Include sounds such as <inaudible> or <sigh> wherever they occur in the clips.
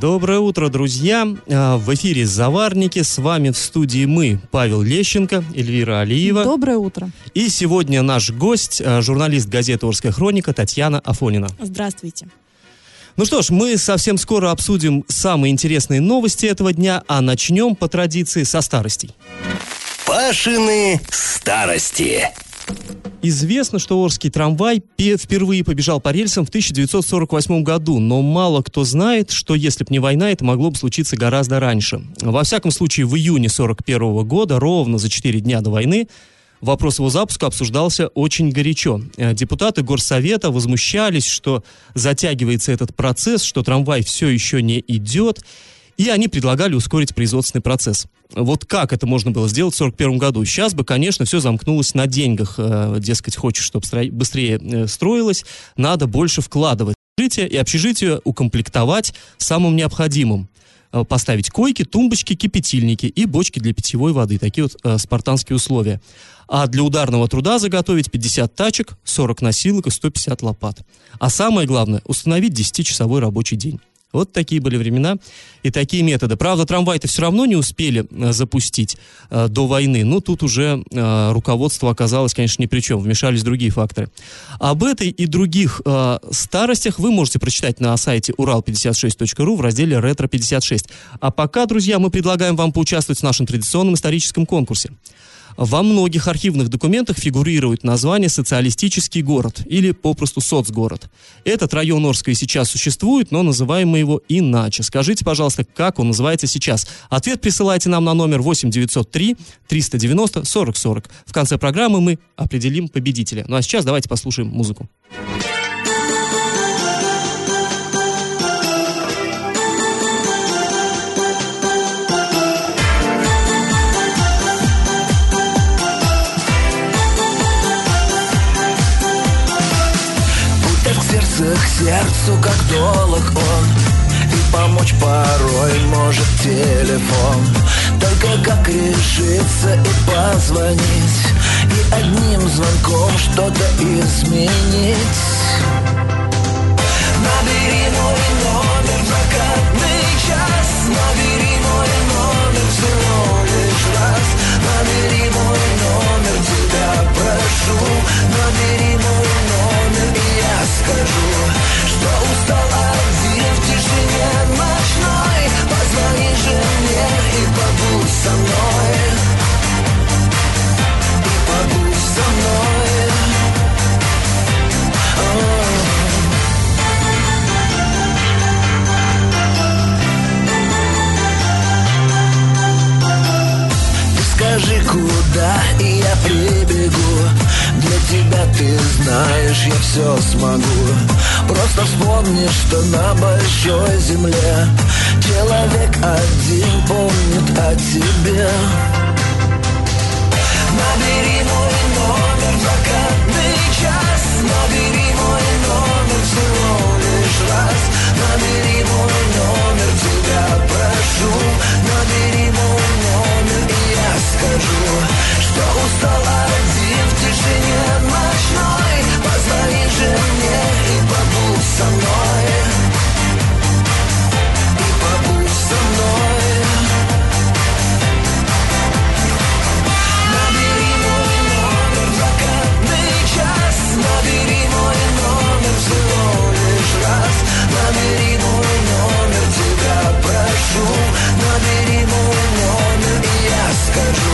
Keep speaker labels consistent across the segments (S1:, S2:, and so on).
S1: Доброе утро, друзья! А, В эфире «Заварники». С вами в студии мы, Павел Лещенко, Эльвира Алиева.
S2: Доброе утро.
S1: И сегодня наш гость, а, журналист газеты «Орская хроника» Татьяна Афонина.
S2: Здравствуйте.
S1: Ну что ж, мы совсем скоро обсудим самые интересные новости этого дня, а начнем по традиции со старостей.
S3: Пашины старости.
S1: Известно, что Орский трамвай пе- впервые побежал по рельсам в 1948 году, но мало кто знает, что если бы не война, это могло бы случиться гораздо раньше. Во всяком случае, в июне 1941 года, ровно за 4 дня до войны, вопрос его запуска обсуждался очень горячо. Э, Депутаты Горсовета возмущались, что затягивается этот процесс, что трамвай все еще не идет, и они предлагали ускорить производственный процесс. Вот как это можно было сделать в 1941 году? Сейчас бы, конечно, все замкнулось на деньгах. Э, Дескать, хочешь, чтобы быстрее э, строилось, надо больше вкладывать общежитие и общежитие укомплектовать самым необходимым. Э, Поставить койки, тумбочки, кипятильники и бочки для питьевой воды. Такие вот э, спартанские условия. А для ударного труда заготовить 50 тачек, 40 носилок и 150 лопат. А самое главное, установить 10-часовой рабочий день. Вот такие были времена и такие методы. Правда, трамвай-то все равно не успели э, запустить э, до войны. Но тут уже э, руководство оказалось, конечно, ни при чем. Вмешались другие факторы. Об этой и других э, старостях вы можете прочитать на сайте урал56.ру в разделе «Ретро56». А пока, друзья, мы предлагаем вам поучаствовать в нашем традиционном историческом конкурсе. Во многих архивных документах фигурирует название «социалистический город» или попросту «соцгород». Этот район Орска и сейчас существует, но называем мы его иначе. Скажите, пожалуйста, как он называется сейчас? Ответ присылайте нам на номер 8903 390 40 40. В конце программы мы определим победителя. Ну а сейчас давайте послушаем музыку.
S4: Путь сердцу, как долг он. И помочь порой может телефон. Только как решиться и позвонить. И одним звонком что-то изменить. Набери мой номер в закатный час. Набери мой номер всего лишь раз. Набери мой номер, тебя прошу. Набери мой номер, и я скажу куда, и я прибегу Для тебя ты знаешь, я все смогу. Просто вспомни, что на большой земле Человек один помнит о тебе. Набери мой номер в закатный час. Набери мой номер всего лишь раз. Набери мой номер, тебя прошу. Набери мой номер, и я скажу Что устал один Позвони мне и побудь со мной И побудь со мной Набери номер в час Набери номер всего лишь раз Набери номер, тебя прошу. Набери номер, и я скажу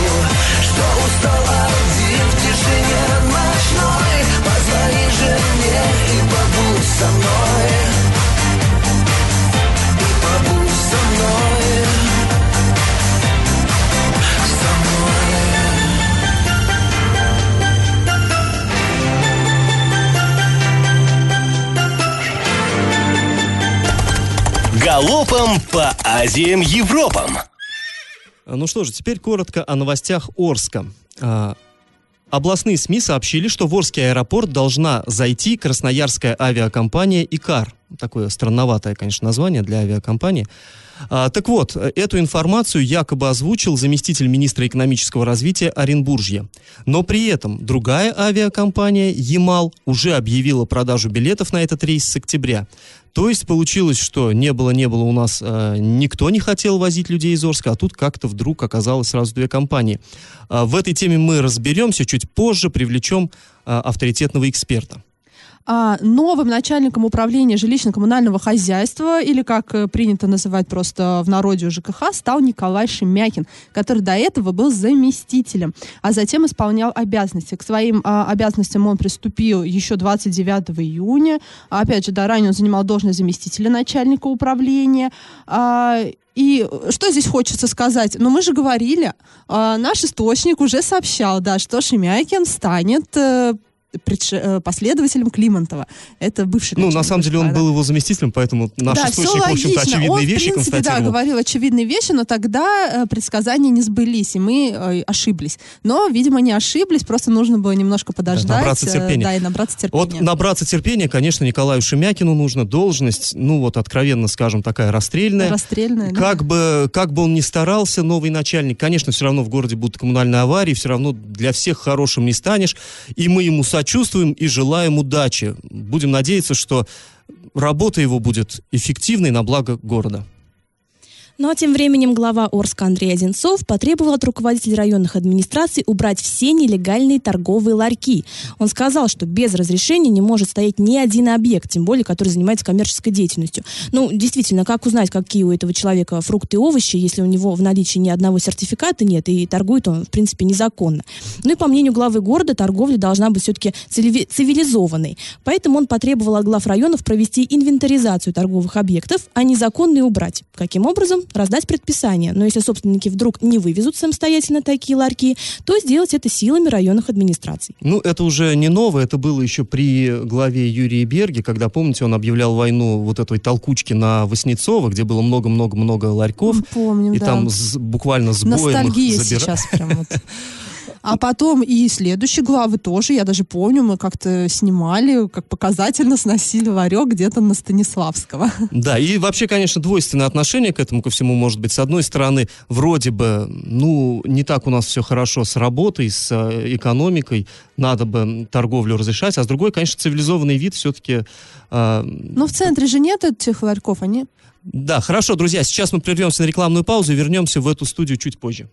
S3: Галопом по Азиям Европам.
S1: Ну что же, теперь коротко о новостях Орска. А, Областные СМИ сообщили, что в Орский аэропорт должна зайти красноярская авиакомпания «Икар». Такое странноватое, конечно, название для авиакомпании. А, так вот, эту информацию якобы озвучил заместитель министра экономического развития Оренбуржья. Но при этом другая авиакомпания «Ямал» уже объявила продажу билетов на этот рейс с октября. То есть получилось, что не было-не было у нас, э, никто не хотел возить людей из Орска, а тут как-то вдруг оказалось сразу две компании. Э, в этой теме мы разберемся чуть позже, привлечем э, авторитетного эксперта
S2: а, новым начальником управления жилищно-коммунального хозяйства, или как э, принято называть просто в народе ЖКХ, стал Николай Шемякин, который до этого был заместителем, а затем исполнял обязанности. К своим а, обязанностям он приступил еще 29 июня. Опять же, да, ранее он занимал должность заместителя начальника управления. А, и что здесь хочется сказать? Ну, мы же говорили, э, наш источник уже сообщал, да, что Шемякин станет э, предш... Э, последователем Климонтова. Это бывший
S1: Ну, на самом деле он был его заместителем, поэтому наш
S2: да,
S1: источник, в общем-то, очевидные
S2: он,
S1: вещи
S2: в принципе, да, говорил очевидные вещи, но тогда э, предсказания не сбылись, и мы э, ошиблись. Но, видимо, не ошиблись, просто нужно было немножко подождать. Да,
S1: набраться терпения.
S2: Да, и набраться терпения.
S1: Вот набраться терпения, конечно, Николаю Шемякину нужно должность, ну вот, откровенно скажем, такая расстрельная.
S2: Расстрельная,
S1: как да. Бы, как бы он ни старался, новый начальник, конечно, все равно в городе будут коммунальные аварии, все равно для всех хорошим не станешь, и мы ему сочувствуем и желаем удачи. Будем надеяться, что работа его будет эффективной на благо города.
S5: Ну а тем временем глава Орска Андрей Одинцов потребовал от руководителей районных администраций убрать все нелегальные торговые ларьки. Он сказал, что без разрешения не может стоять ни один объект, тем более, который занимается коммерческой деятельностью. Ну, действительно, как узнать, какие у этого человека фрукты и овощи, если у него в наличии ни одного сертификата нет, и торгует он, в принципе, незаконно. Ну и по мнению главы города, торговля должна быть все-таки цивилизованной. Поэтому он потребовал от глав районов провести инвентаризацию торговых объектов, а незаконные убрать. Каким образом? Раздать предписание. Но если собственники вдруг не вывезут самостоятельно такие ларьки, то сделать это силами районных администраций.
S1: Ну, это уже не новое, это было еще при главе Юрии Берге, когда, помните, он объявлял войну вот этой толкучки на Воснецова, где было много-много-много ларьков.
S2: Помним,
S1: и
S2: да.
S1: там с, буквально с боем
S2: Ностальгия
S1: их забира...
S2: сейчас прям вот. <laughs> А потом и следующие главы тоже, я даже помню, мы как-то снимали, как показательно сносили ларек где-то на Станиславского.
S1: Да, и вообще, конечно, двойственное отношение к этому ко всему может быть. С одной стороны, вроде бы, ну, не так у нас все хорошо с работой, с э, экономикой, надо бы торговлю разрешать, а с другой, конечно, цивилизованный вид все-таки...
S2: Э... Но в центре же нет этих ларьков, они...
S1: Да, хорошо, друзья, сейчас мы прервемся на рекламную паузу и вернемся в эту студию чуть позже.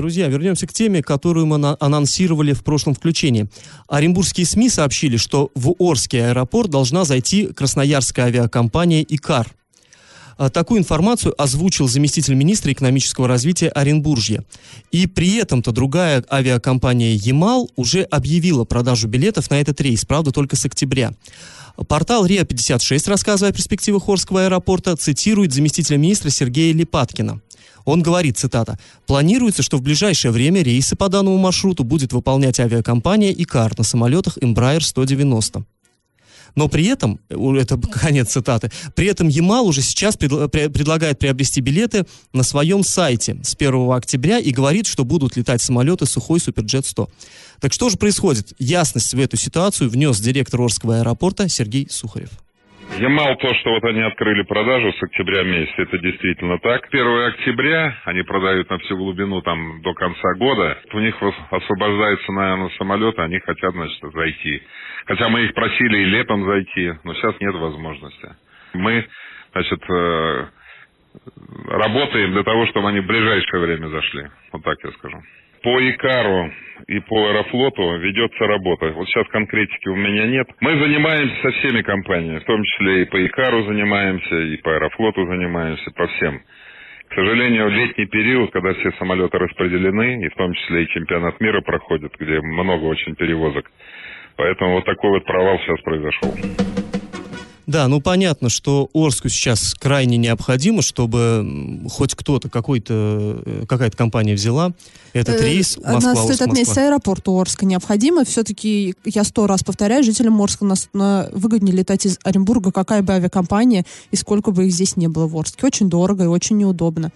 S1: Друзья, вернемся к теме, которую мы анонсировали в прошлом включении. Оренбургские СМИ сообщили, что в Орский аэропорт должна зайти красноярская авиакомпания «Икар». А, Такую информацию озвучил заместитель министра экономического развития Оренбуржья. И при этом-то другая авиакомпания «Ямал» уже объявила продажу билетов на этот рейс, правда, только с октября. Портал РИА-56, рассказывая о перспективах Орского аэропорта, цитирует заместителя министра Сергея Липаткина. Он говорит, цитата, «Планируется, что в ближайшее время рейсы по данному маршруту будет выполнять авиакомпания «Икар» на самолетах Embraer 190». Но при этом, это <laughs> конец цитаты, при этом Ямал уже сейчас предла- пре- предлагает приобрести билеты на своем сайте с 1 октября и говорит, что будут летать самолеты Сухой Суперджет 100. Так что же происходит? Ясность в эту ситуацию внес директор Орского аэропорта Сергей Сухарев.
S6: Ямал то, что вот они открыли продажу с октября месяца, это действительно так. 1 октября они продают на всю глубину там до конца года. У них освобождается, наверное, самолет, они хотят, значит, зайти. Хотя мы их просили и летом зайти, но сейчас нет возможности. Мы, значит, э, работаем для того, чтобы они в ближайшее время зашли. Вот так я скажу. По Икару и по Аэрофлоту ведется работа. Вот сейчас конкретики у меня нет. Мы занимаемся со всеми компаниями, в том числе и по Икару занимаемся, и по Аэрофлоту занимаемся, по всем. К сожалению, летний период, когда все самолеты распределены, и в том числе и чемпионат мира проходит, где много очень перевозок, поэтому вот такой вот провал сейчас произошел.
S1: Да, ну понятно, что Орску сейчас крайне необходимо, чтобы хоть кто-то, какой-то, э, какая-то компания взяла этот
S2: Э,
S1: рейс Москва,
S2: стоит
S1: Орск,
S2: отметить,
S1: Москва.
S2: аэропорту Орска необходимо. Все-таки, я сто раз повторяю, жителям Орска нас на- выгоднее летать из Оренбурга, какая бы авиакомпания и сколько бы их здесь не было в Орске. Очень дорого и очень неудобно.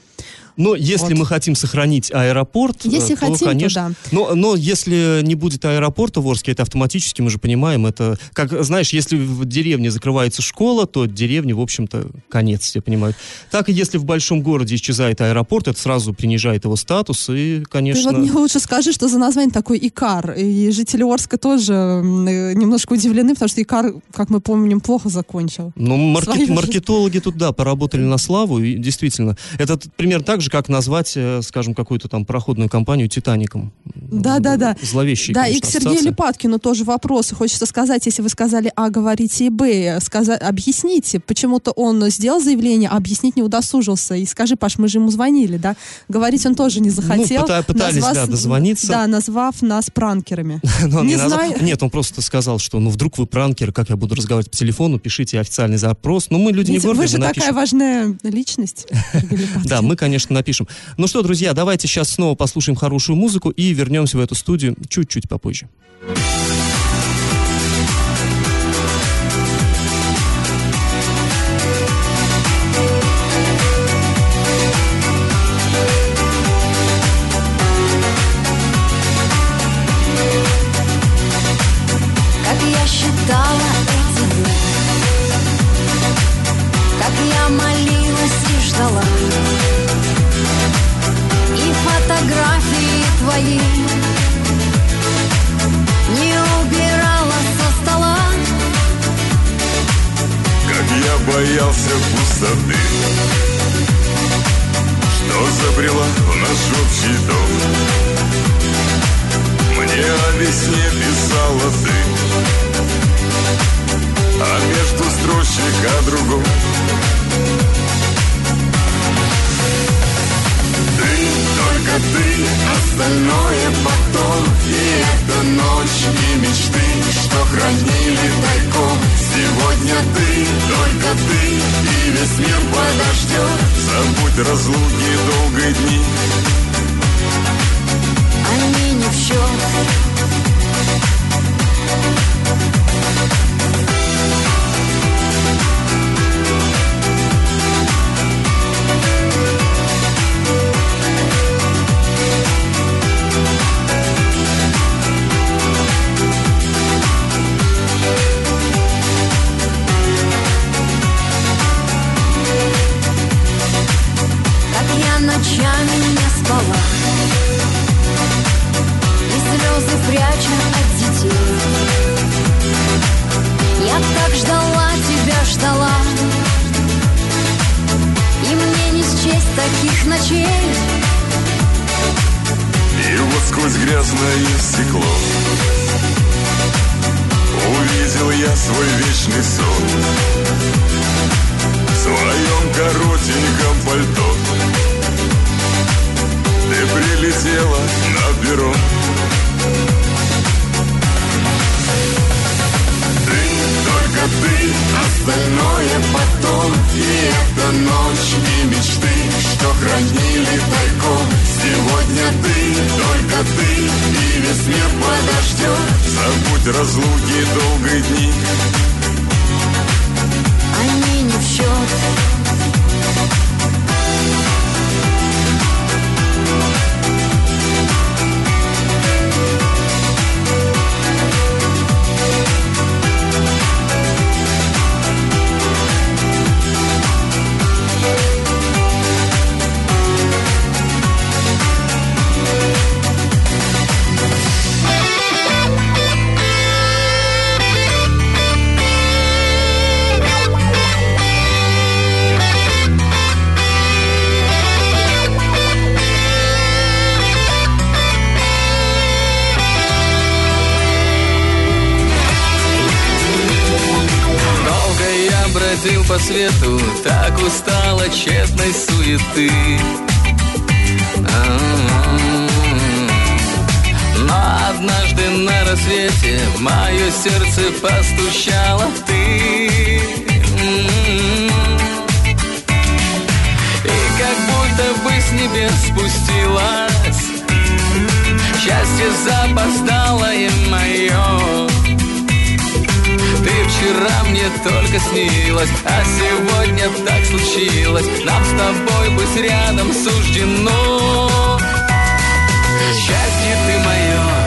S1: Но если
S2: Вот.
S1: мы хотим сохранить аэропорт, э,
S2: Если
S1: то,
S2: хотим, то
S1: конечно.
S2: да.
S1: Но, но если не будет аэропорта в Орске, это автоматически, мы же понимаем, это, как, знаешь, если в деревне закрывается школа, то деревне, в общем-то, конец, все понимают. Так и если в большом городе исчезает аэропорт, это сразу принижает его статус, и, конечно...
S2: Ты вот мне лучше скажи, что за название такой Икар. И жители Орска тоже э, немножко удивлены, потому что Икар, как мы помним, плохо закончил.
S1: Ну, маркет- маркетологи тут, да, поработали на славу, и действительно. Это примерно так же, как назвать, э, скажем, какую-то там проходную компанию «Титаником».
S2: Да-да-да.
S1: Зловещий,
S2: Да, и
S1: конечно,
S2: к Сергею
S1: ассоциация.
S2: Липаткину тоже вопросы. Хочется сказать, если вы сказали А, говорите и Б, сказа- объясните. Почему-то он сделал заявление, а объяснить не удосужился. И скажи, Паш, мы же ему звонили, да? Говорить он тоже не захотел.
S1: Ну, пыта- пытались, да, дозвониться.
S2: Да, назвав нас пранкерами. <laughs>
S1: Но он
S2: Не
S1: не назвал-
S2: знаю.
S1: Нет, он просто сказал, что ну вдруг вы пранкер, как я буду разговаривать по телефону, пишите официальный запрос. Ну, мы люди не
S2: Видите,
S1: гордые,
S2: вы же такая
S1: напишем.
S2: важная личность. <laughs>
S1: Да, мы, конечно, напишем. Ну что, друзья, давайте сейчас снова послушаем хорошую музыку и вернемся в эту студию чуть-чуть попозже.
S7: Боялся пустоты. Что забрела в наш общий дом? Мне о весне писала ты. А между строчек о другом только ты, остальное потом. И эта ночь, и мечты, что хранили тайком. Сегодня ты, только ты, и весь мир подождет. Забудь разлуки долгие дни.
S8: Они не в счет ждала. И мне не счесть таких ночей.
S7: Сквозь грязное стекло Увидел я свой вечный сон. В своем коротеньком пальто Ты прилетела на перрон остальное потом И эта ночь, и мечты, что хранили тайком. Сегодня ты, только ты, и весь мир подождет Забудь разлуки долгие дни.
S8: Они не в счет
S9: по свету, так устал от тщетной суеты. А-а-а. Но однажды на рассвете в мое сердце постучала ты. И как будто бы с небес спустилась Счастье запоздалое мое вчера мне только снилась, а сегодня так случилось. Нам с тобой быть рядом суждено. Счастье ты мое,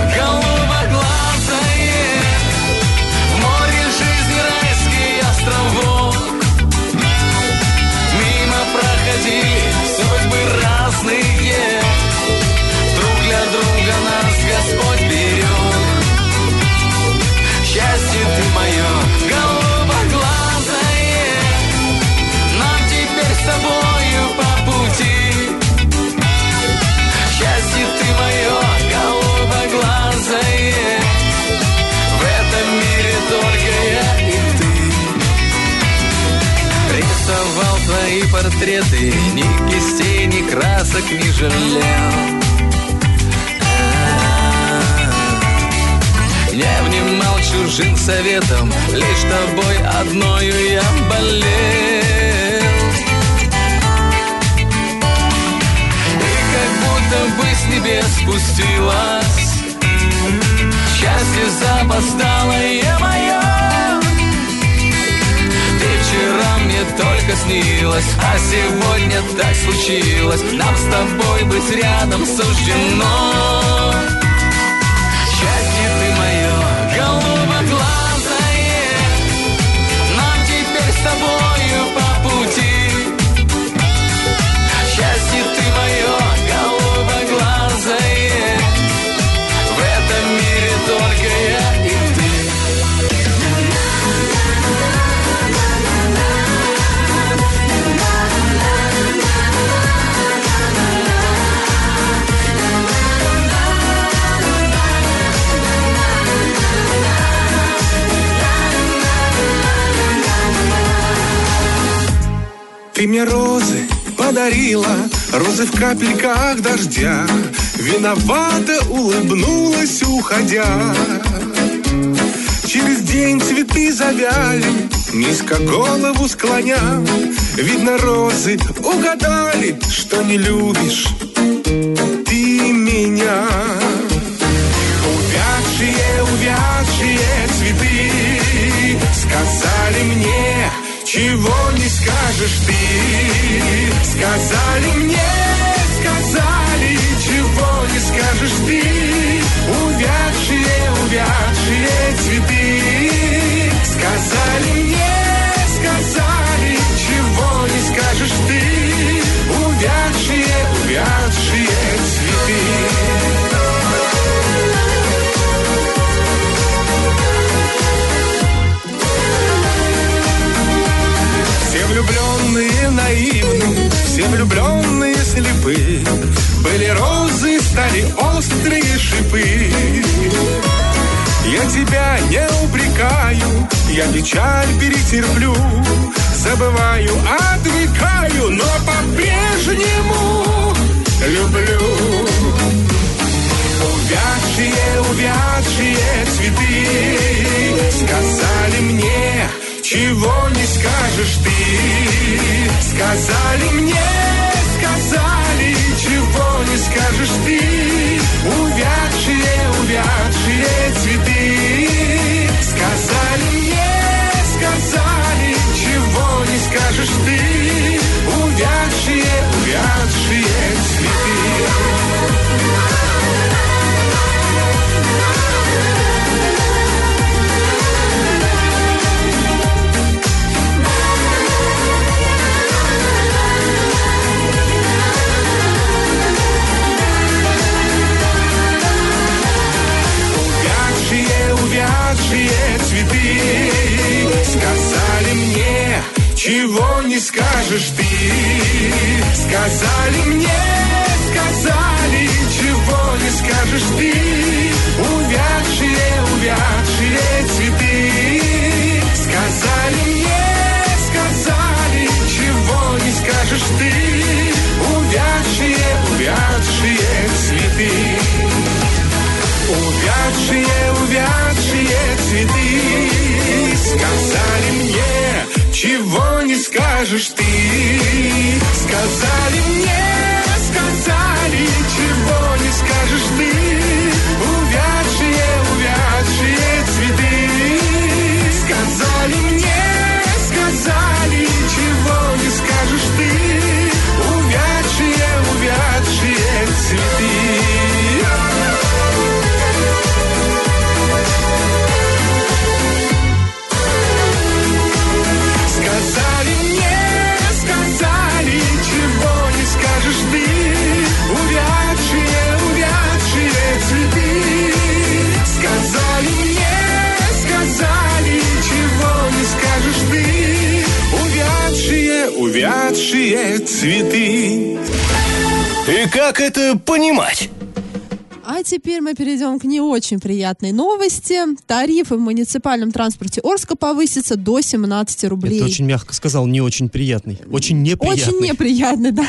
S9: Ты мне
S10: розы подарила, розы в капельках дождя. Виновато улыбнулась, уходя. Через день цветы завяли, низко голову склоня. Видно, розы угадали, что не любишь ты меня. Увядшие, увядшие цветы сказали мне, чего не скажешь ты. Сказали мне, сказали, чего не скажешь ты. Увядшие, увядшие цветы сказали мне, влюбленные слепы Были розы, стали острые тебя не упрекаю, я печаль перетерплю, забываю, отвлекаю, но по-прежнему люблю. Увядшие, увядшие цветы сказали мне, чего не скажешь ты. Сказали мне, скажешь ты Сказали мне, сказали, чего не скажешь ты. Увядшие, увядшие цветы. Сказали мне, скажешь ты. Сказали мне,
S3: как это понимать?
S2: А теперь мы перейдем к не очень приятной новости. Тарифы в муниципальном транспорте Орска повысятся до 17 рублей.
S1: Это очень мягко сказал, не очень приятный. Очень неприятный.
S2: Очень неприятно, да.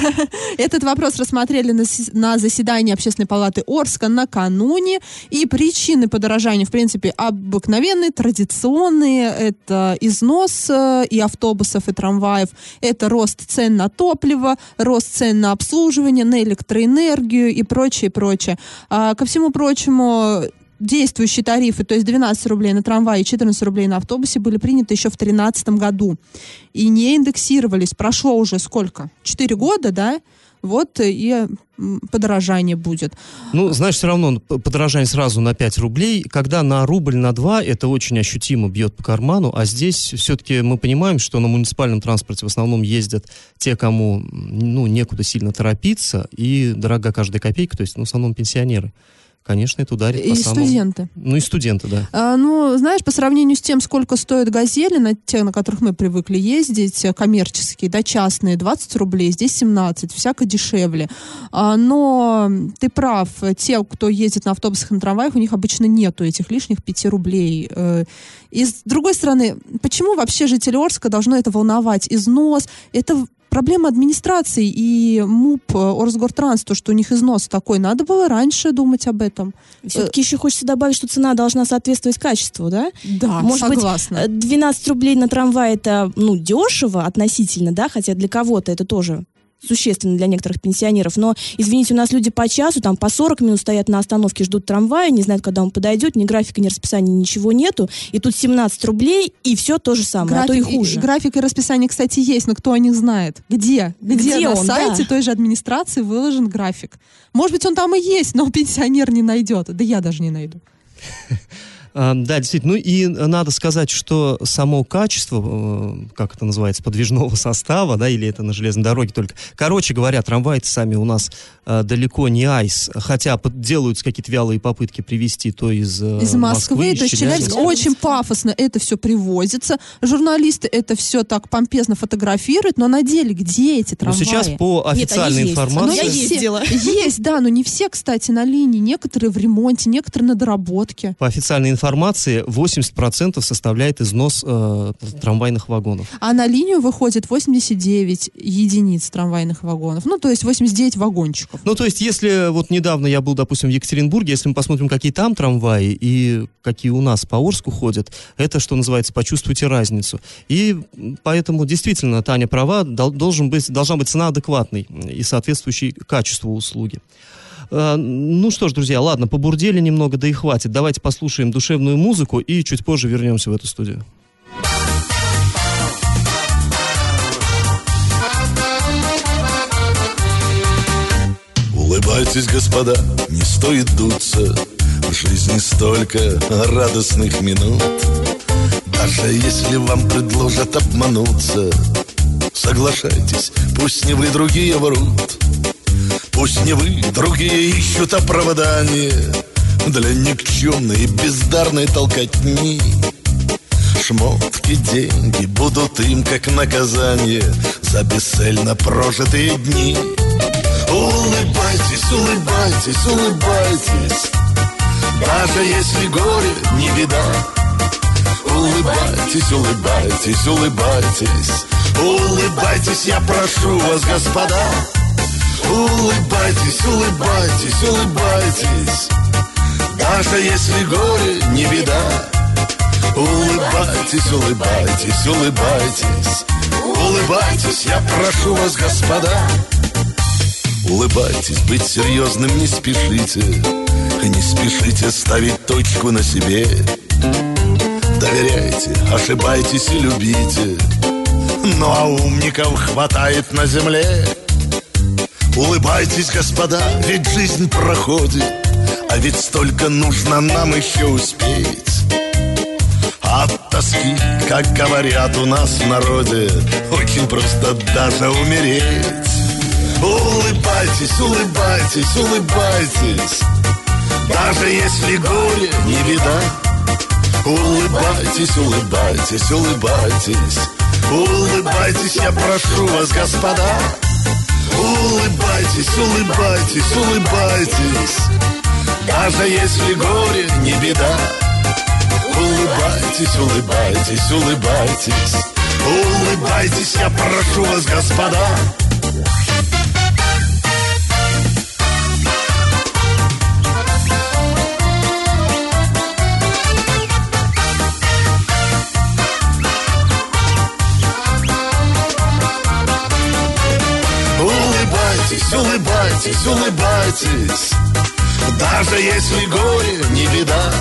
S2: Этот вопрос рассмотрели на, на заседании Общественной палаты Орска накануне. И причины подорожания, в принципе, обыкновенные, традиционные. Это износ э, и автобусов, и трамваев. Это рост цен на топливо, рост цен на обслуживание, на электроэнергию и прочее, прочее. Ко всему прочему, действующие тарифы, то есть 12 рублей на трамвае и 14 рублей на автобусе, были приняты еще в 2013 году. И не индексировались. Прошло уже сколько? Четыре года, да? Вот и м, подорожание будет.
S1: Ну, знаешь, все равно п- подорожание сразу на 5 рублей. Когда на рубль, на 2, это очень ощутимо бьет по карману. А здесь все-таки мы понимаем, что на муниципальном транспорте в основном ездят те, кому ну, некуда сильно торопиться. И дорога каждая копейка, то есть ну, в основном пенсионеры. Конечно, это ударит
S2: И
S1: по самому...
S2: студенты.
S1: Ну и студенты, да.
S2: А, ну, знаешь, по сравнению с тем, сколько стоят газели, на те, на которых мы привыкли ездить, э, коммерческие, да, частные, 20 рублей, здесь 17, всяко дешевле. А, но ты прав, те, кто ездит на автобусах и на трамваях, у них обычно нету этих лишних 5 рублей. Э, И с другой стороны, почему вообще жители Орска должно это волновать? Износ, это проблема администрации и МУП, э, Орсгортранс, то, что у них износ такой. Надо было раньше думать об этом.
S5: Все-таки еще хочется добавить, что цена должна соответствовать качеству, да?
S2: Да,
S5: Может
S2: согласна.
S5: быть, э, 12 рублей на трамвай это, ну, дешево относительно, да, хотя для кого-то это тоже существенно для некоторых пенсионеров. Но, извините, у нас люди по часу, там по 40 минут стоят на остановке, ждут трамвая, не знают, когда он подойдет, ни графика, ни расписания, ничего нету. И тут 17 рублей, и все то же самое, а то и
S2: и-
S5: хуже.
S2: график и расписание, кстати, есть, но кто о них знает? Где? Где,
S5: Где
S2: на
S5: он,
S2: сайте
S5: да.
S2: той же администрации выложен график? Может быть, он там и есть, но пенсионер не найдет. Да я даже не найду. <laughs>
S1: А, Да, действительно. Ну и надо сказать, что само качество, э, как это называется, подвижного <laughs> состава, да, или это на железной дороге только. Короче говоря, трамваи сами у нас э, далеко не айс, хотя делаются какие-то вялые попытки привезти то из, э,
S2: Из Москвы,
S1: из
S2: то есть. Челябинск очень пафосно это все привозится. Журналисты это все так помпезно фотографируют, но на деле где эти
S1: Но
S2: трамваи?
S1: сейчас по
S5: Нет, они
S1: официальной
S5: есть.
S1: информации...
S5: Я
S2: не все-
S5: ездила.
S2: Есть, да, но не все, кстати, на линии. Некоторые в ремонте, некоторые на доработке.
S1: По официальной информации информации, 80% составляет износ э, трамвайных вагонов.
S2: А на линию выходит 89 единиц трамвайных вагонов. Ну, то есть 89 вагончиков.
S1: Ну, то есть, если вот недавно я был, допустим, в Екатеринбурге, если мы посмотрим, какие там трамваи и какие у нас по Орску ходят, это, что называется, почувствуйте разницу. И поэтому, действительно, Таня права, дол- должен быть, должна быть цена адекватной и соответствующей качеству услуги. Э, Ну что ж, друзья, ладно, побурдели немного, да и хватит. Давайте послушаем душевную музыку и чуть позже вернемся в эту студию.
S11: Улыбайтесь, господа, не стоит дуться В жизни столько радостных минут Даже если вам предложат обмануться Соглашайтесь, пусть не вы другие врут Пусть не вы, другие ищут оправдание Для никчемной и бездарной толкотни. Шмотки, деньги будут им как наказание За бесцельно прожитые дни. Улыбайтесь, улыбайтесь, улыбайтесь. Даже если горе не беда. Улыбайтесь, улыбайтесь, улыбайтесь. Улыбайтесь, я прошу вас, господа Улыбайтесь, улыбайтесь, улыбайтесь. Даже если горе не беда. Улыбайтесь, улыбайтесь, улыбайтесь. Улыбайтесь, я прошу вас, господа. Улыбайтесь, быть серьезным не спешите. Не спешите ставить точку на себе. Доверяйте, ошибайтесь и любите. Ну а умников хватает на земле Улыбайтесь, господа, ведь жизнь проходит А ведь столько нужно нам еще успеть. От тоски, как говорят у нас в народе Очень просто даже умереть. Улыбайтесь, улыбайтесь, улыбайтесь Даже если горе не беда Улыбайтесь, улыбайтесь, улыбайтесь Улыбайтесь, я прошу вас, господа Улыбайтесь, улыбайтесь, улыбайтесь. Даже если горе не беда. Улыбайтесь, улыбайтесь, улыбайтесь. Улыбайтесь, я прошу вас, господа Улыбайтесь, улыбайтесь, Даже если горе не беда.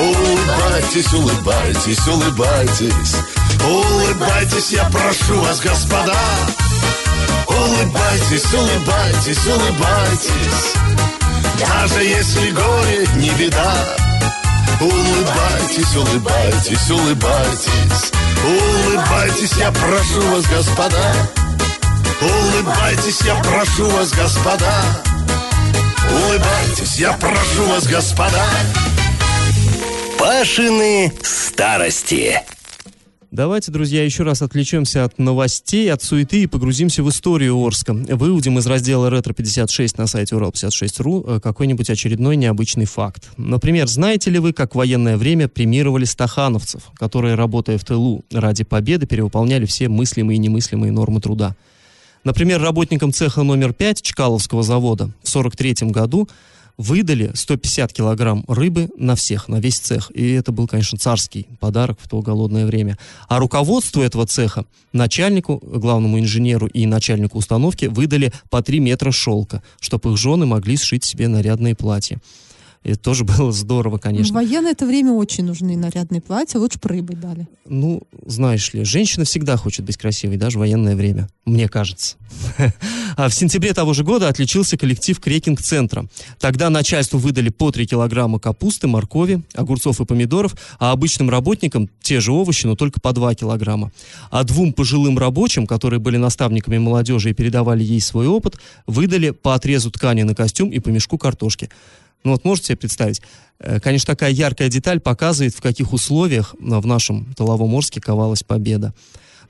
S11: Улыбайтесь, улыбайтесь, улыбайтесь. Улыбайтесь, я прошу вас, господа. Улыбайтесь, улыбайтесь, улыбайтесь. Даже если горе не беда. Улыбайтесь, улыбайтесь, улыбайтесь. Улыбайтесь, я прошу вас, господа Улыбайтесь, я прошу вас, господа Улыбайтесь, я прошу вас, господа
S3: Пашины старости.
S1: Давайте, друзья, еще раз отвлечемся от новостей, от суеты и погрузимся в историю Орска. Выудим из раздела «Ретро-56» на сайте Урал56.ру э, какой-нибудь очередной необычный факт. Например, знаете ли вы, как в военное время премировали стахановцев, которые, работая в тылу ради победы, перевыполняли все мыслимые и немыслимые нормы труда? Например, работникам цеха номер 5 Чкаловского завода в 1943 году выдали 150 килограмм рыбы на всех, на весь цех. И это был, конечно, царский подарок в то голодное время. А руководству этого цеха, начальнику, главному инженеру и начальнику установки выдали по 3 метра шелка, чтобы их жены могли сшить себе нарядные платья. Это тоже <laughs> было здорово, конечно.
S2: военное это время очень нужны нарядные платья, лучше бы рыбой дали.
S1: Ну, знаешь ли, женщина всегда хочет быть красивой, даже в военное время, мне кажется. <laughs> А в сентябре того же года отличился коллектив Крекинг-центра. Тогда начальству выдали по 3 килограмма капусты, моркови, огурцов и помидоров, а обычным работникам те же овощи, но только по 2 килограмма. А двум пожилым рабочим, которые были наставниками молодежи и передавали ей свой опыт, выдали по отрезу ткани на костюм и по мешку картошки. Ну вот можете себе представить, Э, конечно, такая яркая деталь показывает, в каких условиях э, в нашем тыловом Орске ковалась победа.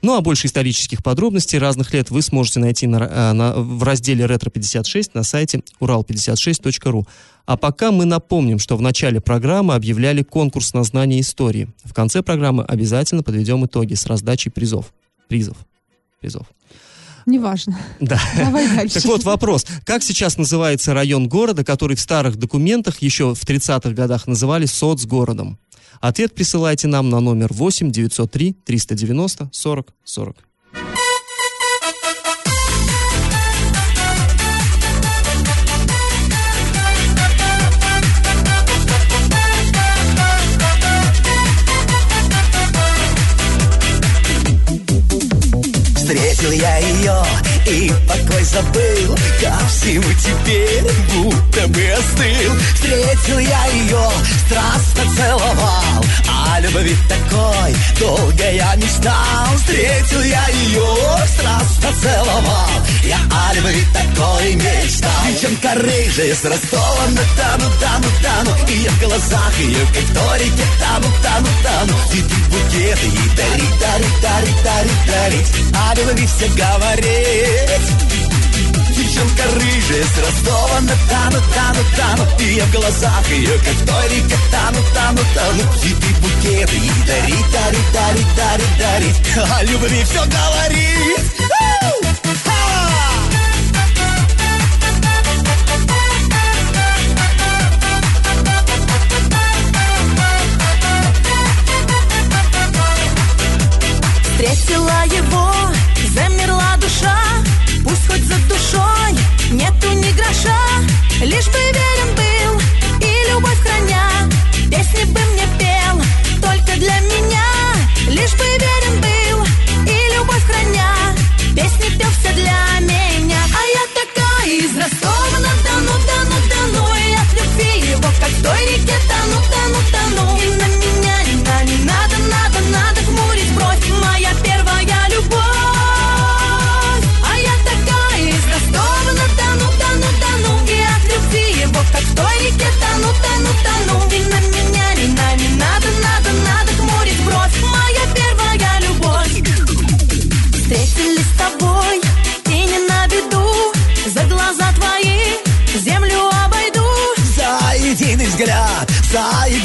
S1: Ну а больше исторических подробностей разных лет вы сможете найти на, э, на- в разделе «Ретро-56» на сайте урал56.ру. А пока мы напомним, что в начале программы объявляли конкурс на знание истории. В конце программы обязательно подведем итоги с раздачей призов. Призов. Призов.
S2: Неважно.
S1: Да.
S2: Давай <laughs> дальше.
S1: Так вот вопрос. Как сейчас называется район города, который в старых документах еще в 30-х годах называли соцгородом? Ответ присылайте нам на номер 8 903 390 40 40.
S4: Встретил я ее и покой забыл Ко всему теперь будто бы остыл. Встретил я ее, страстно целовал О любви такой долго я мечтал Встретил я ее, страстно целовал Я о любви такой мечтал. Девчонка рыжая с Ростова на тану, тану, тану И я в глазах ее, в торике, тану, тану, тану. Цветы, букеты и дарить, дарить, дарить, дарить, дарить О любви все говорить Девчонка рыжая с Ростова на тану, тану, тану И я в глазах ее, как той реке, тану, тану, тану Цветы, букеты и дарить, дарить, дарить, дарить, дарить О любви все говорит!
S8: Встретила его, за душой. Нету ни гроша Лишь бы верен был и любовь храня. Песни бы мне пел только для меня. Лишь бы верен был и любовь храня. Песни пел все для меня. А я такая из Ростова на Дону, Дону, Дону И от любви его, как в той реке, тону, тону, тону. И на меня не, на,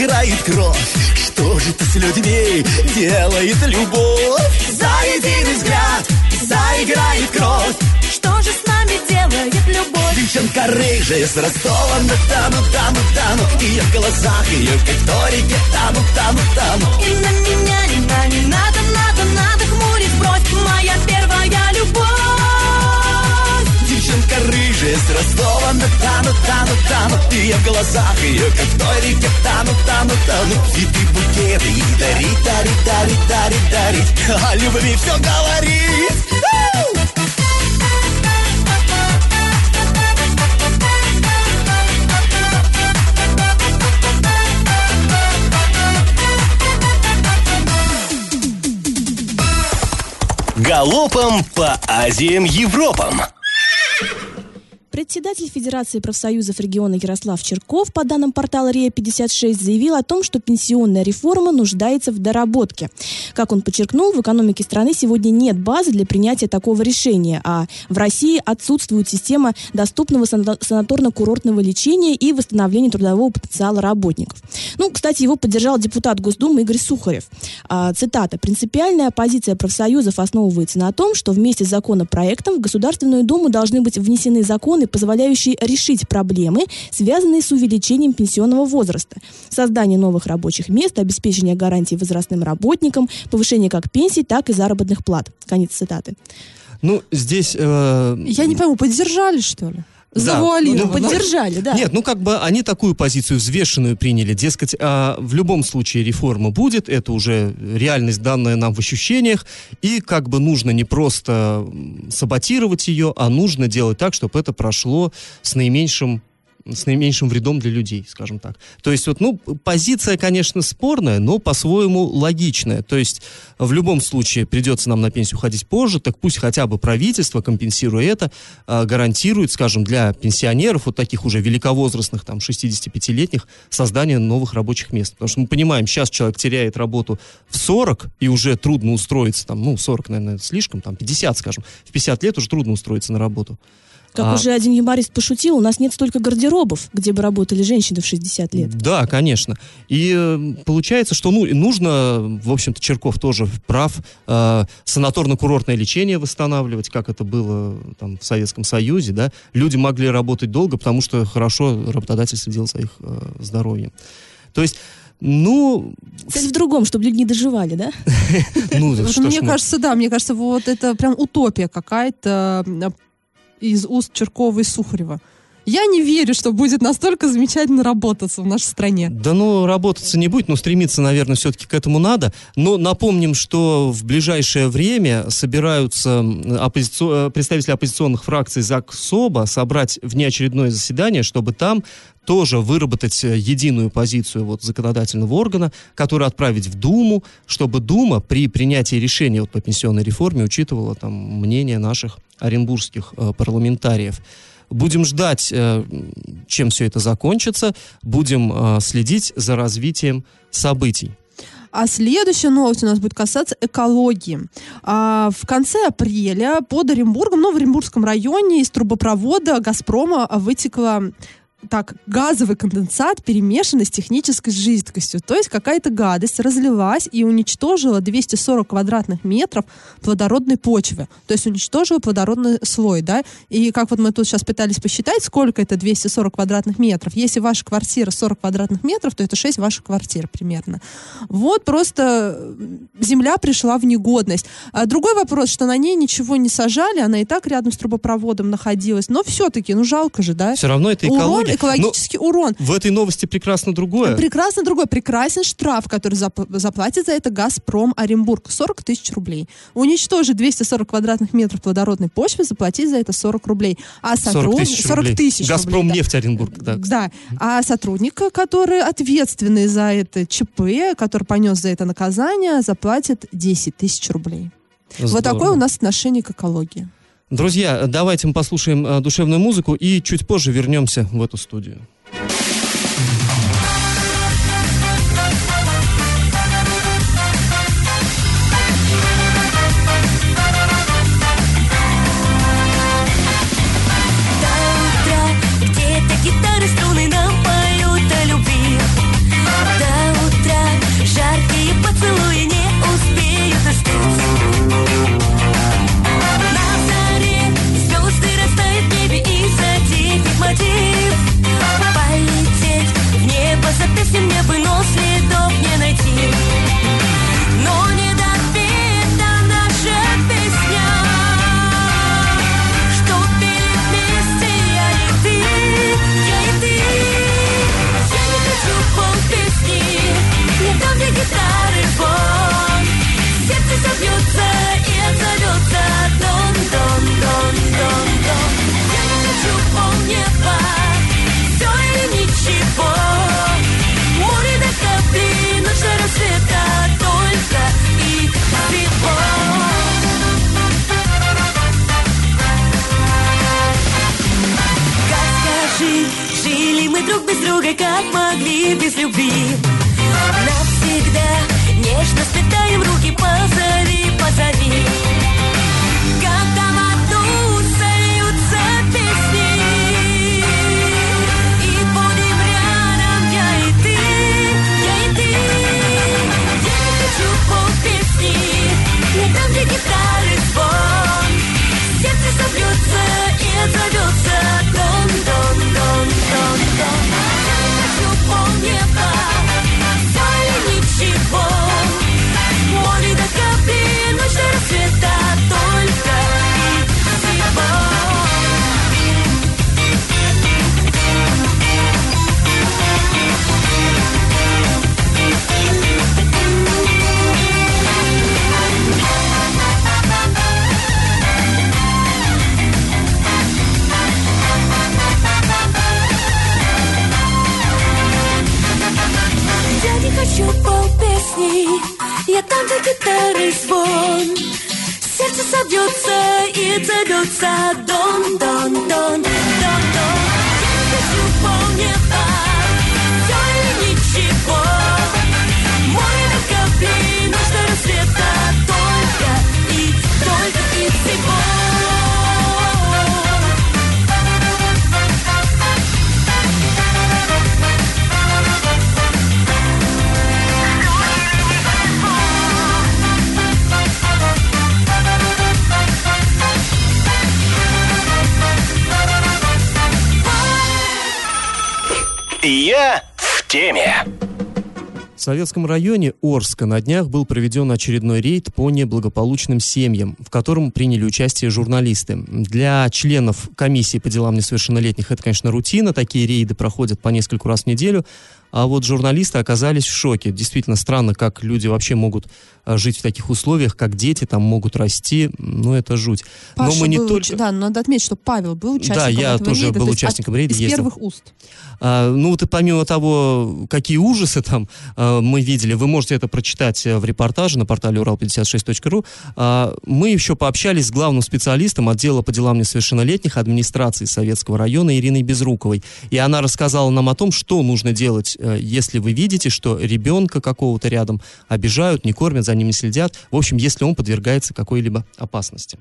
S4: заиграет кровь. Что же ты с людьми делает любовь? За единый взгляд заиграет кровь.
S8: Что же с нами делает любовь?
S4: Девчонка рыжая с Ростова на тану, тану, тану. И я в глазах ее, как в той реке, тану, тану, тану.
S8: И на меня не, на, не надо, надо, надо хмурить бровь. Моя первая любовь
S4: Девчонка рыжая с Ростова на тану, тану, тану И я в глазах ее, как в той реке, тану, тану, тану Цветы, букеты и дарить, дарить, дарить, дарить, дарить О любви все говорит!
S3: Галопом по Азиям Европам.
S5: Председатель Федерации профсоюзов региона Ярослав Черков, по данным портала РИА-56, заявил о том, что пенсионная реформа нуждается в доработке. Как он подчеркнул, в экономике страны сегодня нет базы для принятия такого решения, а в России отсутствует система доступного сана- санаторно-курортного лечения и восстановления трудового потенциала работников. Ну, кстати, его поддержал депутат Госдумы Игорь Сухарев. А, цитата. «Принципиальная позиция профсоюзов основывается на том, что вместе с законопроектом в Государственную Думу должны быть внесены законы, позволяющие решить проблемы, связанные с увеличением пенсионного возраста, создание новых рабочих мест, обеспечение гарантий возрастным работникам, повышение как пенсий, так и заработных плат». Конец цитаты.
S1: Ну, здесь... э,
S2: Я не пойму, поддержали, что ли?
S1: Да.
S2: Завуалировано.
S1: Ну,
S5: Поддержали, да.
S1: Нет, ну как бы они такую позицию взвешенную приняли. Дескать, а, в любом случае реформа будет, это уже реальность, данная нам в ощущениях, и как бы нужно не просто саботировать ее, а нужно делать так, чтобы это прошло с наименьшим с наименьшим вредом для людей, скажем так. То есть вот, ну, позиция, конечно, спорная, но по-своему логичная. То есть в любом случае придется нам на пенсию ходить позже, так пусть хотя бы правительство, компенсируя это, э, гарантирует, скажем, для пенсионеров, вот таких уже великовозрастных, там, 65-летних, создание новых рабочих мест. Потому что мы понимаем, сейчас человек теряет работу в 40, и уже трудно устроиться, там, ну, 40, наверное, слишком, там, 50, скажем. В 50 лет уже трудно устроиться на работу.
S5: Как
S1: А-
S5: уже один юморист пошутил, у нас нет столько гардеробов, где бы работали женщины в 60 лет.
S1: Да, конечно. И э, получается, что ну, нужно, в общем-то, Черков тоже прав, э, санаторно-курортное лечение восстанавливать, как это было там, в Советском Союзе. Да? Люди могли работать долго, потому что хорошо работодатель следил за их э, здоровьем. То есть, ну,
S5: Цель в другом, чтобы люди не доживали, да? <laughs>
S1: ну что
S2: мне кажется, да, мне кажется, вот это прям утопия какая-то из уст Черкова и Сухарева. Я не верю, что будет настолько замечательно работаться в нашей стране.
S1: Да ну, работаться не будет, но стремиться, наверное, все-таки к этому надо. Но напомним, что в ближайшее время собираются м, оппозицио- э, представители оппозиционных фракций ЗАГС-СОБа собрать внеочередное заседание, чтобы там тоже выработать э, единую позицию вот законодательного органа, которую отправить в Думу, чтобы Дума при принятии решения вот по пенсионной реформе учитывала там мнение наших оренбургских э, парламентариев. Будем ждать, э, чем все это закончится. Будем э, следить за развитием событий.
S2: А следующая новость у нас будет касаться экологии. А, в конце апреля под Оренбургом, ну, в Оренбургском районе из трубопровода «Газпрома» вытекла так, газовый конденсат, перемешанный с технической жидкостью. То есть какая-то гадость разлилась и уничтожила 240 квадратных метров плодородной почвы. То есть уничтожила плодородный слой, да. И как вот мы тут сейчас пытались посчитать, сколько это 240 квадратных метров. Если ваша квартира 40 квадратных метров, то это 6 ваших квартир примерно. Вот просто земля пришла в негодность. А другой вопрос, что на ней ничего не сажали, она и так рядом с трубопроводом находилась. Но все-таки, ну жалко же, да?
S1: Все равно это экология.
S2: Экологический урон.
S1: Но в этой новости прекрасно другое.
S2: Прекрасно другой, прекрасен штраф, который зап- заплатит за это «Газпром Оренбург» 40 тысяч рублей. Уничтожить 240 квадратных метров плодородной почвы, заплатить за это 40 рублей. А
S1: 40
S2: сотрудник...
S1: тысяч
S2: 40
S1: рублей.
S2: тысяч
S1: Газпром
S2: рублей, да.
S1: нефть Оренбург, да.
S2: Да, а сотрудник, который ответственный за это ЧП, который понес за это наказание, заплатит 10 тысяч рублей. Вот
S1: Здорово.
S2: такое у нас отношение к экологии.
S1: Друзья, давайте мы послушаем э, душевную музыку и чуть позже вернемся в эту студию. Советском районе Орска на днях был проведен очередной рейд по неблагополучным семьям, в котором приняли участие журналисты. Для членов комиссии по делам несовершеннолетних это, конечно, рутина. Такие рейды проходят по нескольку раз в неделю. А вот журналисты оказались в шоке. Действительно странно, как люди вообще могут а, жить в таких условиях, как дети там могут расти. Ну, это жуть.
S2: Паша
S1: Но мы не
S2: был
S1: только...
S2: Да, но надо отметить, что Павел был участником
S1: Да, я
S2: этого
S1: тоже
S2: рейда,
S1: был
S2: то
S1: участником
S2: от-
S1: рейда,
S2: Из
S1: ездил.
S2: первых уст.
S1: А, ну вот и помимо того, какие ужасы там а, мы видели, вы можете это прочитать э, в репортаже на портале урал56.ру. А, мы еще пообщались с главным специалистом отдела по делам несовершеннолетних администрации Советского района Ириной Безруковой. И она рассказала нам о том, что нужно делать, если вы видите, что ребенка какого-то рядом обижают, не кормят, за ним не следят. В общем, если он подвергается какой-либо опасности.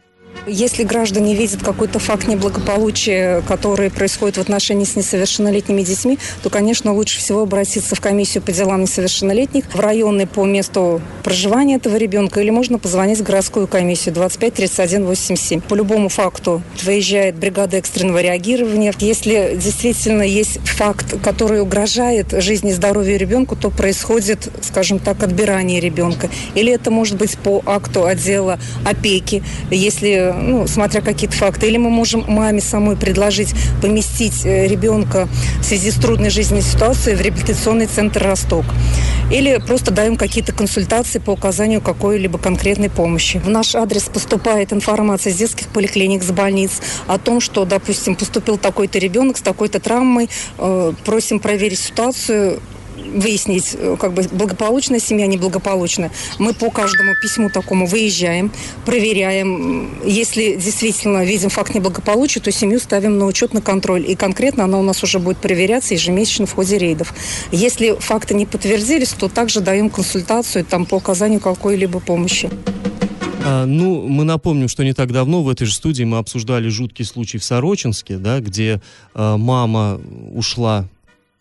S12: Если граждане видят какой-то факт неблагополучия, который происходит в отношении с несовершеннолетними детьми, то, конечно, лучше всего обратиться в комиссию по делам несовершеннолетних, в районы по месту проживания этого ребенка, или можно позвонить в городскую комиссию 25 31 87. По любому факту выезжает бригада экстренного реагирования. Если действительно есть факт, который угрожает жизни и здоровью ребенку, то происходит, скажем так, отбирание ребенка. Или это может быть по акту отдела опеки, если ну, смотря какие-то факты. Или мы можем маме самой предложить поместить э, ребенка в связи с трудной жизненной ситуацией в реабилитационный центр «Росток». Или просто даем какие-то консультации по указанию какой-либо конкретной помощи. В наш адрес поступает информация из детских поликлиник, с больниц о том, что, допустим, поступил такой-то ребенок с такой-то травмой, э, просим проверить ситуацию, выяснить, э, как бы благополучная семья, неблагополучная. Мы по каждому письму такому выезжаем, проверяем. Если действительно видим факт неблагополучия, то семью ставим на учет, на контроль. И конкретно она у нас уже будет проверяться ежемесячно в ходе рейдов. Если факты не подтвердились, то также даем консультацию там, по оказанию какой-либо помощи.
S1: А, ну, мы напомним, что не так давно в этой же студии мы обсуждали жуткий случай в Сорочинске, да, где а, мама ушла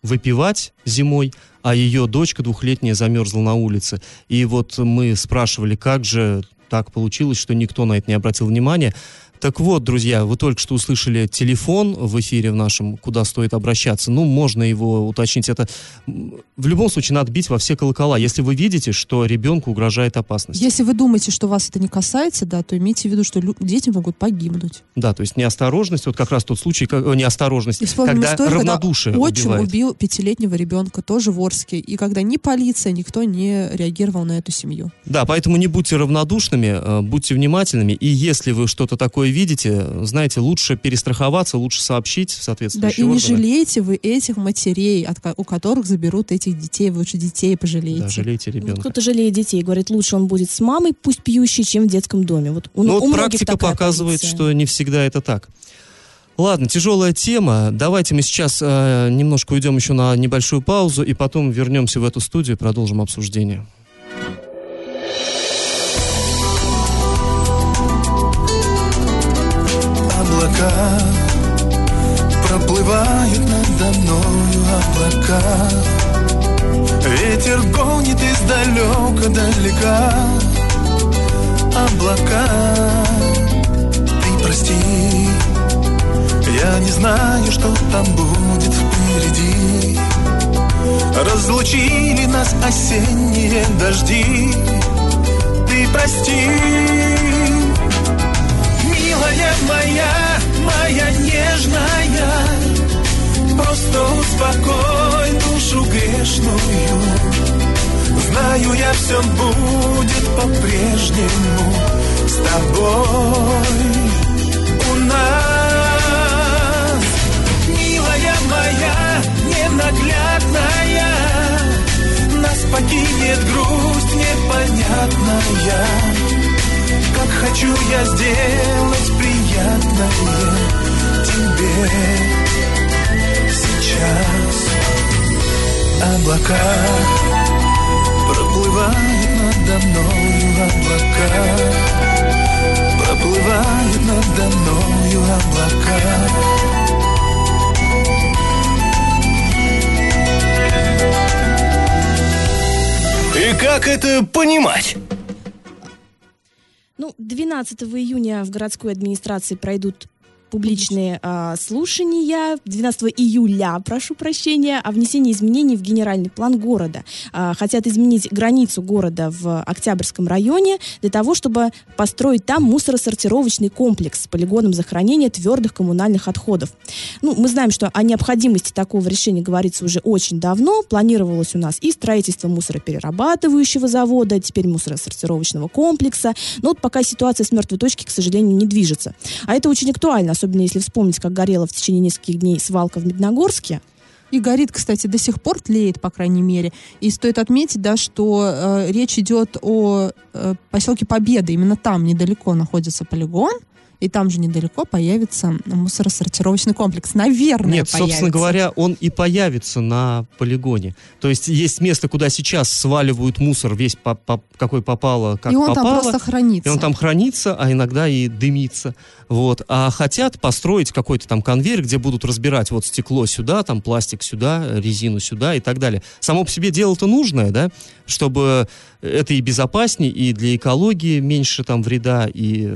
S1: выпивать зимой, а ее дочка двухлетняя замерзла на улице. И вот мы спрашивали, как же так получилось, что никто на это не обратил внимания. Так вот, друзья, вы только что услышали телефон в эфире в нашем, куда стоит обращаться. Ну, можно его уточнить. Это в любом случае надо бить во все колокола, если вы видите, что ребенку угрожает опасность.
S2: Если вы думаете, что вас это не касается, да, то имейте в виду, что дети могут погибнуть.
S1: Да, то есть неосторожность, вот как раз тот случай, как, э, неосторожность, когда
S2: историю,
S1: равнодушие
S2: когда отчим
S1: убивает.
S2: убил пятилетнего ребенка, тоже в Орске, и когда ни полиция, никто не реагировал на эту семью.
S1: Да, поэтому не будьте равнодушными, э, будьте внимательными, и если вы что-то такое видите, знаете, лучше перестраховаться, лучше сообщить в
S2: Да,
S1: соответствующие
S2: и не
S1: органы.
S2: жалейте вы этих матерей, от у которых заберут этих детей, вы лучше детей пожалеете.
S1: Да, жалейте ребенка.
S5: Кто-то жалеет детей, говорит, лучше он будет с мамой, пусть пьющей, чем в детском доме. Вот у,
S1: Ну,
S5: у
S1: вот практика показывает,
S5: позиция.
S1: что не всегда это так. Ладно, тяжелая тема. Давайте мы сейчас э, немножко уйдем еще на небольшую паузу, и потом вернемся в эту студию и продолжим обсуждение.
S7: Облака Проплывают надо мною облака. Ветер гонит издалека далека Облака. Ты прости Я не знаю, что там будет впереди. Разлучили нас осенние дожди. Ты прости Милая моя, моя нежная Просто успокой душу грешную. Знаю я, все будет по-прежнему С тобой. У нас Милая моя, ненаглядная Нас покинет грусть приятная Как хочу я сделать приятное тебе. Сейчас облака Проплывают надо мною облака Проплывают надо мною облака
S3: И как это понимать?
S5: Ну, 12 июня в городской администрации пройдут публичные а, слушания 12 июля, прошу прощения, о внесении изменений в генеральный план города. А, хотят изменить границу города в Октябрьском районе для того, чтобы построить там мусоросортировочный комплекс с полигоном захоронения твердых коммунальных отходов. Ну, мы знаем, что о необходимости такого решения говорится уже очень давно. Планировалось у нас и строительство мусороперерабатывающего завода, теперь мусоросортировочного комплекса. Но вот пока ситуация с мертвой точки, к сожалению, не движется. А это очень актуально, особенно если вспомнить, как горела в течение нескольких дней свалка в Медногорске.
S2: И горит, кстати, до сих пор тлеет, по крайней мере. И стоит отметить, да, что э, речь идет о э, поселке Победа. Именно там недалеко находится полигон. И там же недалеко появится мусоросортировочный комплекс. Наверное,
S1: Нет, собственно
S2: появится.
S1: говоря, он и появится на полигоне. То есть есть место, куда сейчас сваливают мусор весь, по- по- какой попало, как
S2: И он
S1: попало.
S2: там просто хранится.
S1: И он там хранится, а иногда и дымится. Вот. А хотят построить какой-то там конвейер, где будут разбирать вот стекло сюда, там пластик сюда, резину сюда и так далее. Само по себе дело-то нужное, да, чтобы это и безопаснее, и для экологии меньше там вреда, и,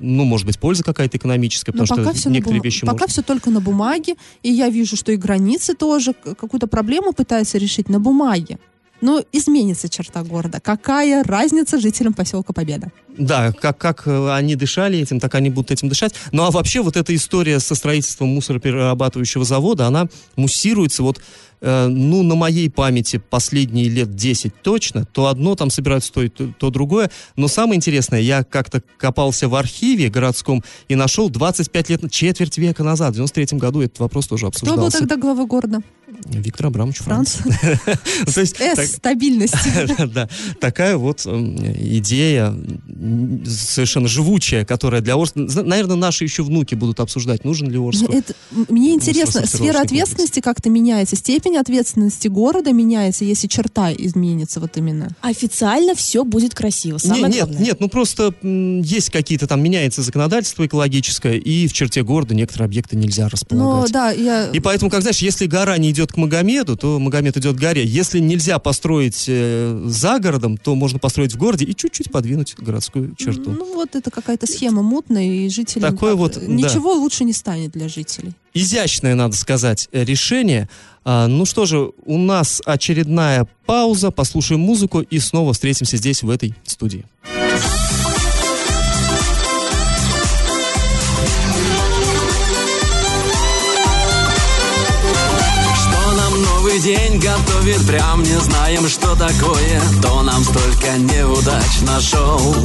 S1: ну, может быть, польза какая-то экономическая,
S2: Но
S1: потому
S2: пока
S1: что
S2: все,
S1: некоторые
S2: бума-
S1: вещи
S2: пока
S1: можно.
S2: все только на бумаге, и я вижу, что и границы тоже какую-то проблему пытаются решить на бумаге. Но изменится черта города. Какая разница жителям поселка Победа?
S1: Да, как, как э, они дышали этим, так они будут этим дышать. Ну а вообще вот эта история со строительством мусороперерабатывающего завода, она муссируется вот, э, ну, на моей памяти последние лет 10 точно. То одно там собираются, то, и то, то другое. Но самое интересное, я как-то копался в архиве городском и нашел 25 лет, четверть века назад, в 93 году этот вопрос тоже
S2: Кто был
S1: обсуждался.
S2: тогда главой города?
S1: Виктор Абрамович
S2: Франц. <laughs>
S1: То есть так-
S2: стабильность. <laughs>
S1: да, такая вот идея совершенно живучая, которая для Орска... Наверное, наши еще внуки будут обсуждать, нужен ли Орску.
S2: Это- м- мне интересно,
S1: сортировочный
S2: сфера ответственности как-то меняется, степень ответственности города меняется, если черта изменится вот именно.
S5: Официально все будет красиво.
S1: Не-
S5: Самое
S1: нет,
S5: главное.
S1: нет, ну просто м, есть какие-то там, меняется законодательство экологическое, и в черте города некоторые объекты нельзя
S2: Но
S1: располагать.
S2: да, я...
S1: И поэтому, как знаешь, если гора не идет к Магомеду, то Магомед идет к горе. Если нельзя построить э, за городом, то можно построить в городе и чуть-чуть подвинуть городскую черту.
S2: Ну вот это какая-то схема мутная, и жителям
S1: Такое вот, да.
S2: ничего лучше не станет для жителей.
S1: изящное, надо сказать, э, решение. А, ну что же, у нас очередная пауза, послушаем музыку и снова встретимся здесь, в этой студии.
S9: Новый день готовит, прям не знаем, что такое. То нам столько неудач нашел.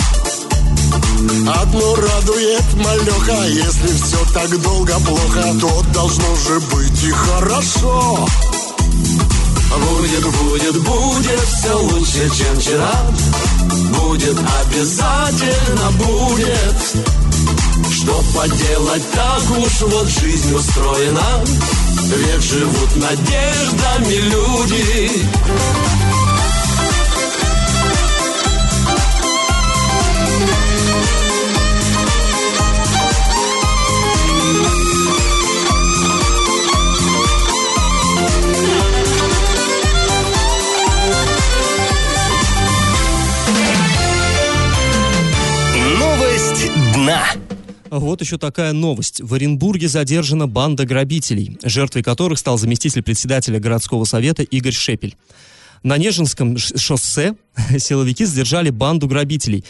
S11: Одно радует малеха, если все так долго плохо, то должно же быть и хорошо.
S9: Будет, будет, будет все лучше, чем вчера. Будет, обязательно будет Что поделать, так уж вот жизнь устроена Ведь живут надеждами люди
S3: Новость дна.
S1: Вот еще такая новость. В Оренбурге задержана банда грабителей, жертвой которых стал заместитель председателя городского совета Игорь Шепель. На Нежинском шоссе <laughs> силовики задержали банду грабителей.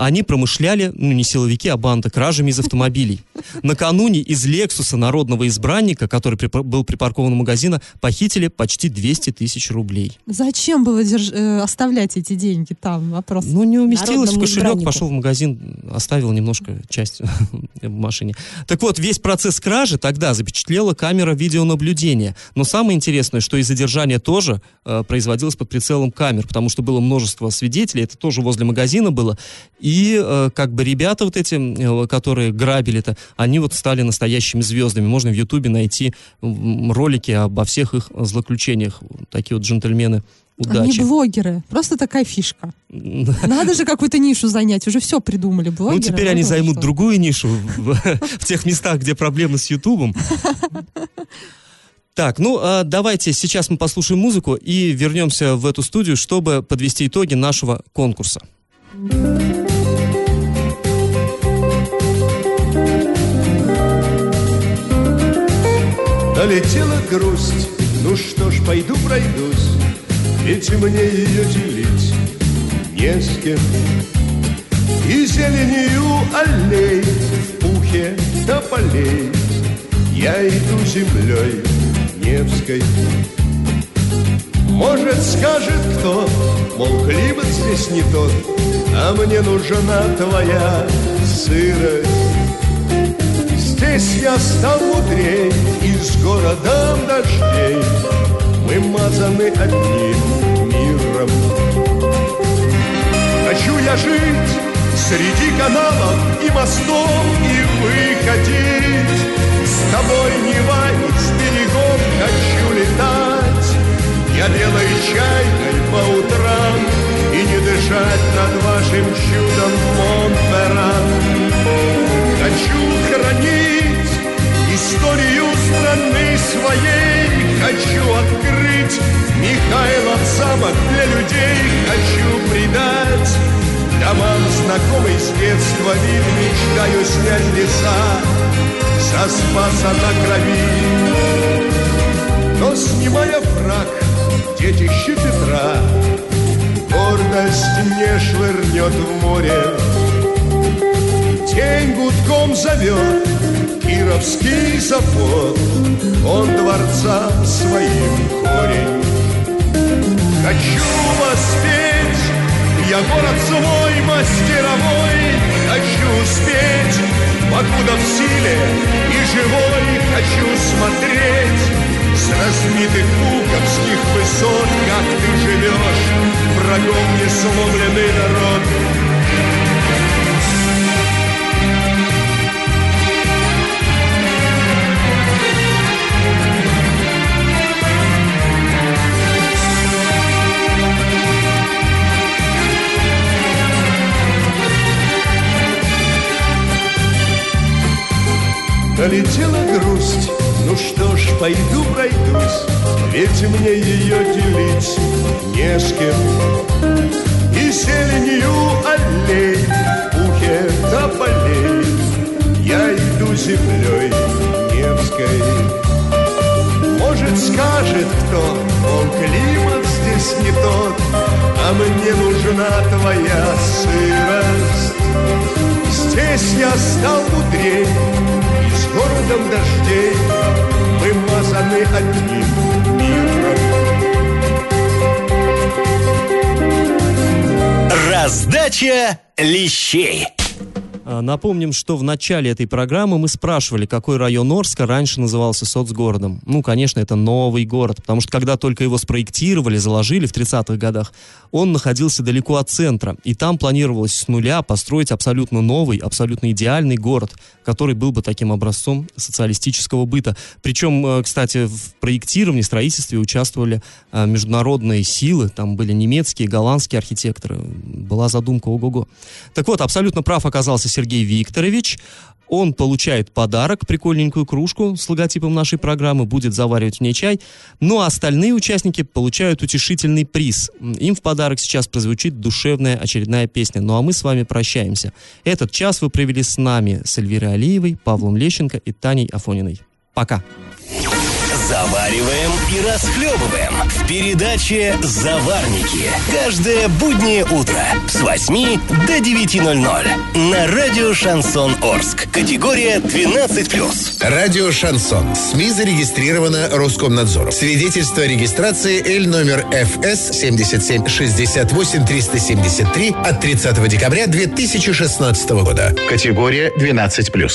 S1: Они промышляли, ну не силовики, а банда, кражами из автомобилей. Накануне из Лексуса народного избранника, который припа- был припаркован у магазина, похитили почти 200 тысяч рублей.
S2: Зачем было держ- э, оставлять эти деньги там? Вопрос.
S1: Ну, не уместилось в кошелек,
S5: избраннику.
S1: пошел в магазин, оставил немножко часть <laughs> в машине. Так вот, весь процесс кражи тогда запечатлела камера видеонаблюдения. Но самое интересное, что и задержание тоже э, производилось под прицелом камер, потому что было множество свидетелей, это тоже возле магазина было. И э, как бы ребята вот эти, э, которые грабили-то, они вот стали настоящими звездами. Можно в Ютубе найти ролики обо всех их злоключениях. Такие вот джентльмены
S2: Они
S1: удачи.
S2: блогеры. Просто такая фишка. <laughs> Надо же какую-то нишу занять. Уже все придумали. Блогеры.
S1: Ну, теперь они займут
S2: что.
S1: другую нишу в, <laughs> в тех местах, где проблемы с Ютубом. Так, ну а давайте сейчас мы послушаем музыку и вернемся в эту студию, чтобы подвести итоги нашего конкурса.
S13: Налетела грусть, ну что ж, пойду пройдусь, Ведь мне ее делить не с кем. И зеленью аллей в пухе тополей Я иду землей Невской. Может, скажет кто, мол, климат здесь не тот, А мне нужна твоя сырость. Здесь я стал мудрей и с городом дождей. Мы мазаны одним миром. Хочу я жить среди каналов и мостов И выходить. С тобой Нева из берегов Хочу летать. Я белой чайкой по утрам И не дышать над вашим чудом Монферран Хочу хранить историю страны своей. Хочу открыть Михайлов замок для людей. Хочу придать домам знакомый с детства вид. Мечтаю снять леса со спаса на крови. Но снимая фраг, детище Петра Гордость мне швырнет в море День гудком зовет Кировский завод. Он дворца своим корень. Хочу воспеть Я город свой мастеровой. Хочу успеть. Покуда в силе и живой Хочу смотреть. С разбитых пуговских высот Как ты живешь Врагом не сломленный народ Налетела грусть, ну что ж, пойду пройдусь, Ведь мне ее делить не с кем. И зеленью аллей, в пухе тополей, Я иду землей Невской. Может, скажет кто, он климат здесь не тот, А мне нужна твоя сырость. Здесь я стал с городом дождей Мы мазаны одним миром.
S3: Раздача лещей.
S1: А, Напомним, что в начале этой программы мы спрашивали, какой район Орска раньше назывался соцгородом. Ну, конечно, это новый город, потому что когда только его спроектировали, заложили в 30-х годах, он находился далеко от центра, и там планировалось с нуля построить абсолютно новый, абсолютно идеальный город, который был бы таким образцом социалистического быта. Причем, э, кстати, в проектировании, строительстве участвовали э, международные силы, там были немецкие, голландские архитекторы, была задумка ого-го. Так вот, абсолютно прав оказался Сергей Викторович. Он получает подарок, прикольненькую кружку с логотипом нашей программы, будет заваривать в ней чай. Ну а остальные участники получают утешительный приз. Им в подарок сейчас прозвучит душевная очередная песня. Ну а мы с вами прощаемся. Этот час вы провели с нами, с Эльвирой Алиевой, Павлом Лещенко и Таней Афониной. Пока.
S3: Завариваем и расхлебываем в передаче «Заварники». Каждое буднее утро с 8 до 9.00 на радио «Шансон Орск». Категория 12+.
S14: Радио «Шансон». СМИ зарегистрировано Роскомнадзором. Свидетельство о регистрации Л номер ФС 77 68 373 от 30 декабря 2016 года. Категория 12+.